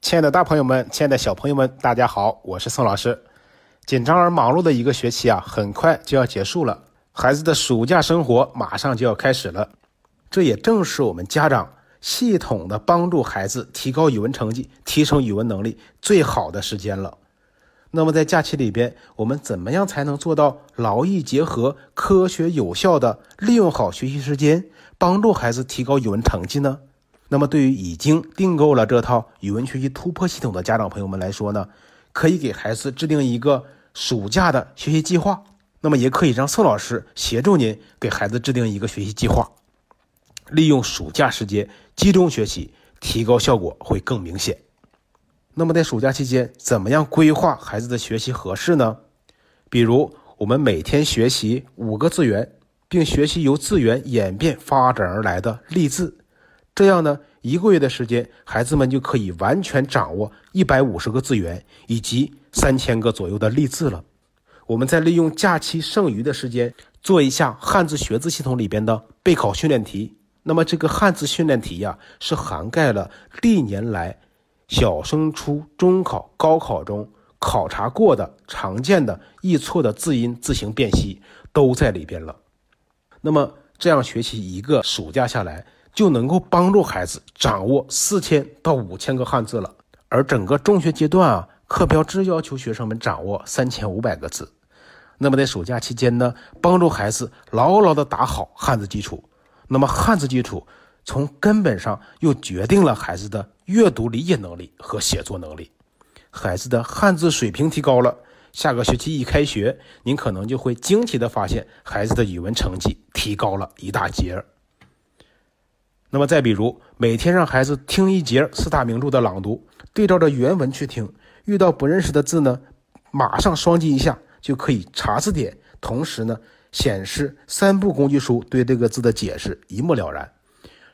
亲爱的大朋友们，亲爱的小朋友们，大家好，我是宋老师。紧张而忙碌的一个学期啊，很快就要结束了，孩子的暑假生活马上就要开始了。这也正是我们家长系统的帮助孩子提高语文成绩、提升语文能力最好的时间了。那么在假期里边，我们怎么样才能做到劳逸结合、科学有效的利用好学习时间，帮助孩子提高语文成绩呢？那么，对于已经订购了这套语文学习突破系统的家长朋友们来说呢，可以给孩子制定一个暑假的学习计划。那么，也可以让宋老师协助您给孩子制定一个学习计划，利用暑假时间集中学习，提高效果会更明显。那么，在暑假期间，怎么样规划孩子的学习合适呢？比如，我们每天学习五个字源，并学习由字源演变发展而来的例字。这样呢，一个月的时间，孩子们就可以完全掌握一百五十个字源以及三千个左右的例字了。我们再利用假期剩余的时间，做一下汉字学字系统里边的备考训练题。那么这个汉字训练题呀，是涵盖了历年来小升初、中考、高考中考察过的常见的易错的字音字形辨析都在里边了。那么这样学习一个暑假下来。就能够帮助孩子掌握四千到五千个汉字了，而整个中学阶段啊，课标只要求学生们掌握三千五百个字。那么在暑假期间呢，帮助孩子牢牢的打好汉字基础。那么汉字基础从根本上又决定了孩子的阅读理解能力和写作能力。孩子的汉字水平提高了，下个学期一开学，您可能就会惊奇的发现孩子的语文成绩提高了一大截儿。那么再比如，每天让孩子听一节四大名著的朗读，对照着原文去听，遇到不认识的字呢，马上双击一下就可以查字典，同时呢显示三部工具书对这个字的解释一目了然。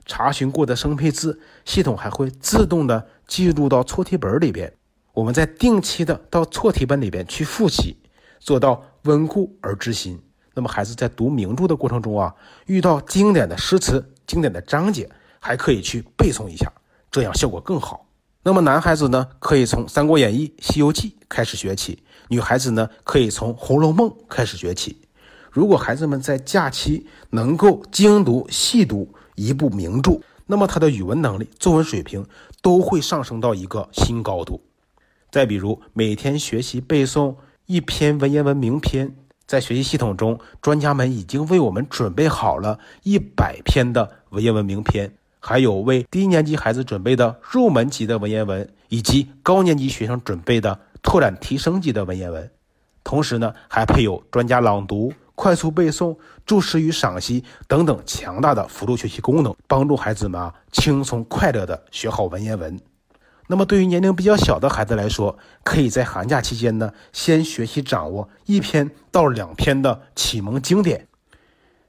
查询过的生僻字，系统还会自动的记录到错题本里边，我们在定期的到错题本里边去复习，做到温故而知新。那么孩子在读名著的过程中啊，遇到经典的诗词。经典的章节还可以去背诵一下，这样效果更好。那么男孩子呢，可以从《三国演义》《西游记》开始学起；女孩子呢，可以从《红楼梦》开始学起。如果孩子们在假期能够精读细读一部名著，那么他的语文能力、作文水平都会上升到一个新高度。再比如，每天学习背诵一篇文言文名篇。在学习系统中，专家们已经为我们准备好了一百篇的文言文名篇，还有为低年级孩子准备的入门级的文言文，以及高年级学生准备的拓展提升级的文言文。同时呢，还配有专家朗读、快速背诵、注释与赏析等等强大的辅助学习功能，帮助孩子们啊轻松快乐地学好文言文。那么，对于年龄比较小的孩子来说，可以在寒假期间呢，先学习掌握一篇到两篇的启蒙经典，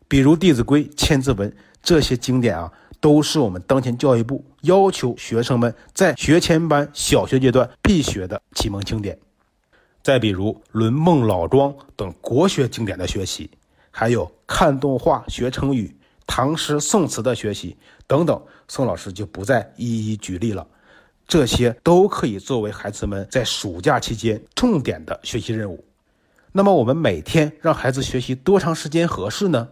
比如《弟子规》《千字文》这些经典啊，都是我们当前教育部要求学生们在学前班小学阶段必学的启蒙经典。再比如《论孟》《老庄》等国学经典的学习，还有看动画学成语、唐诗宋词的学习等等，宋老师就不再一一举例了。这些都可以作为孩子们在暑假期间重点的学习任务。那么，我们每天让孩子学习多长时间合适呢？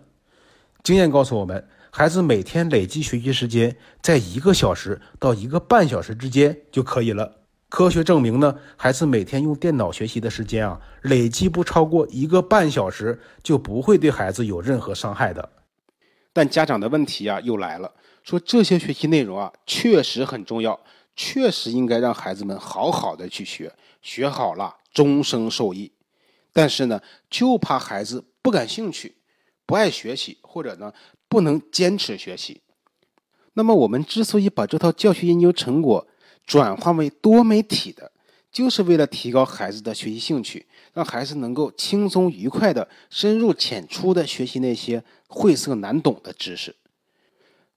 经验告诉我们，孩子每天累计学习时间在一个小时到一个半小时之间就可以了。科学证明呢，孩子每天用电脑学习的时间啊，累计不超过一个半小时，就不会对孩子有任何伤害的。但家长的问题啊又来了，说这些学习内容啊确实很重要。确实应该让孩子们好好的去学，学好了终生受益。但是呢，就怕孩子不感兴趣、不爱学习，或者呢不能坚持学习。那么，我们之所以把这套教学研究成果转化为多媒体的，就是为了提高孩子的学习兴趣，让孩子能够轻松愉快的、深入浅出的学习那些晦涩难懂的知识。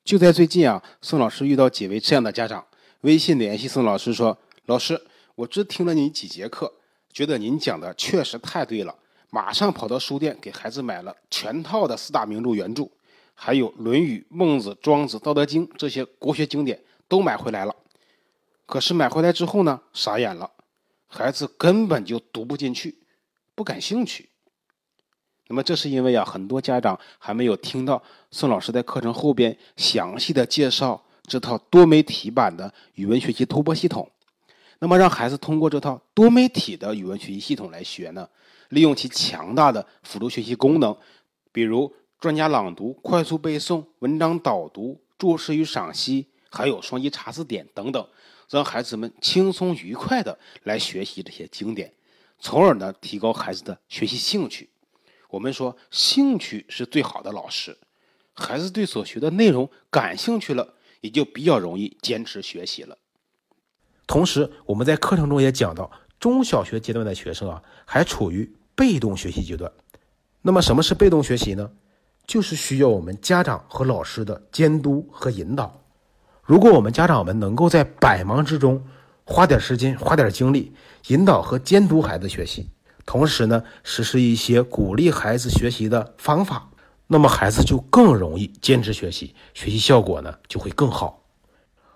就在最近啊，宋老师遇到几位这样的家长。微信联系宋老师说：“老师，我只听了你几节课，觉得您讲的确实太对了，马上跑到书店给孩子买了全套的四大名著原著，还有《论语》《孟子》《庄子》《道德经》这些国学经典都买回来了。可是买回来之后呢，傻眼了，孩子根本就读不进去，不感兴趣。那么这是因为啊，很多家长还没有听到宋老师在课程后边详细的介绍这套多媒体版的语文学习突破系统。那么让孩子通过这套多媒体的语文学习系统来学呢，利用其强大的辅助学习功能，比如专家朗读、快速背诵、文章导读、注释与赏析，还有双击查字典等等，让孩子们轻松愉快的来学习这些经典，从而呢提高孩子的学习兴趣。我们说，兴趣是最好的老师。孩子对所学的内容感兴趣了，也就比较容易坚持学习了。同时，我们在课程中也讲到，中小学阶段的学生啊，还处于被动学习阶段。那么，什么是被动学习呢？就是需要我们家长和老师的监督和引导。如果我们家长们能够在百忙之中花点时间、花点精力，引导和监督孩子学习，同时呢，实施一些鼓励孩子学习的方法，那么孩子就更容易坚持学习，学习效果呢就会更好。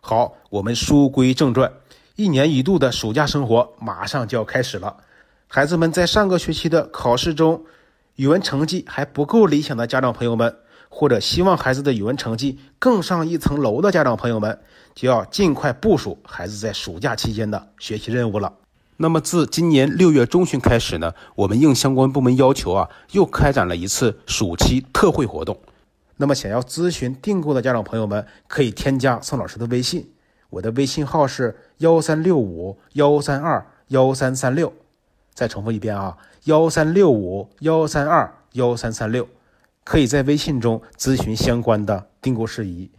好，我们书归正传。一年一度的暑假生活马上就要开始了，孩子们在上个学期的考试中，语文成绩还不够理想的家长朋友们，或者希望孩子的语文成绩更上一层楼的家长朋友们，就要尽快部署孩子在暑假期间的学习任务了。那么自今年六月中旬开始呢，我们应相关部门要求啊，又开展了一次暑期特惠活动。那么想要咨询订购的家长朋友们，可以添加宋老师的微信。我的微信号是幺三六五幺三二幺三三六，再重复一遍啊，幺三六五幺三二幺三三六，可以在微信中咨询相关的订购事宜。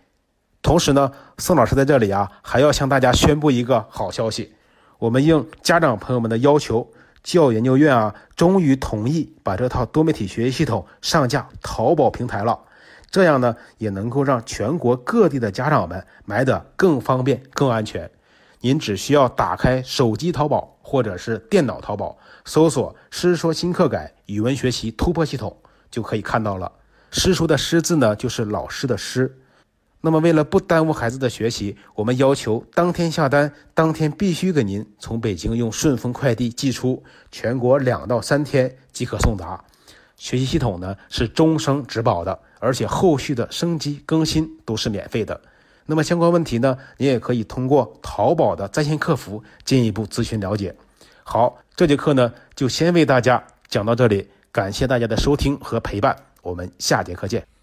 同时呢，宋老师在这里啊，还要向大家宣布一个好消息：我们应家长朋友们的要求，教研究院啊，终于同意把这套多媒体学习系统上架淘宝平台了。这样呢，也能够让全国各地的家长们买的更方便、更安全。您只需要打开手机淘宝或者是电脑淘宝，搜索“师说新课改语文学习突破系统”，就可以看到了。师说的“师”字呢，就是老师的“师”。那么，为了不耽误孩子的学习，我们要求当天下单，当天必须给您从北京用顺丰快递寄出，全国两到三天即可送达。学习系统呢是终生质保的。而且后续的升级更新都是免费的。那么相关问题呢，您也可以通过淘宝的在线客服进一步咨询了解。好，这节课呢就先为大家讲到这里，感谢大家的收听和陪伴，我们下节课见。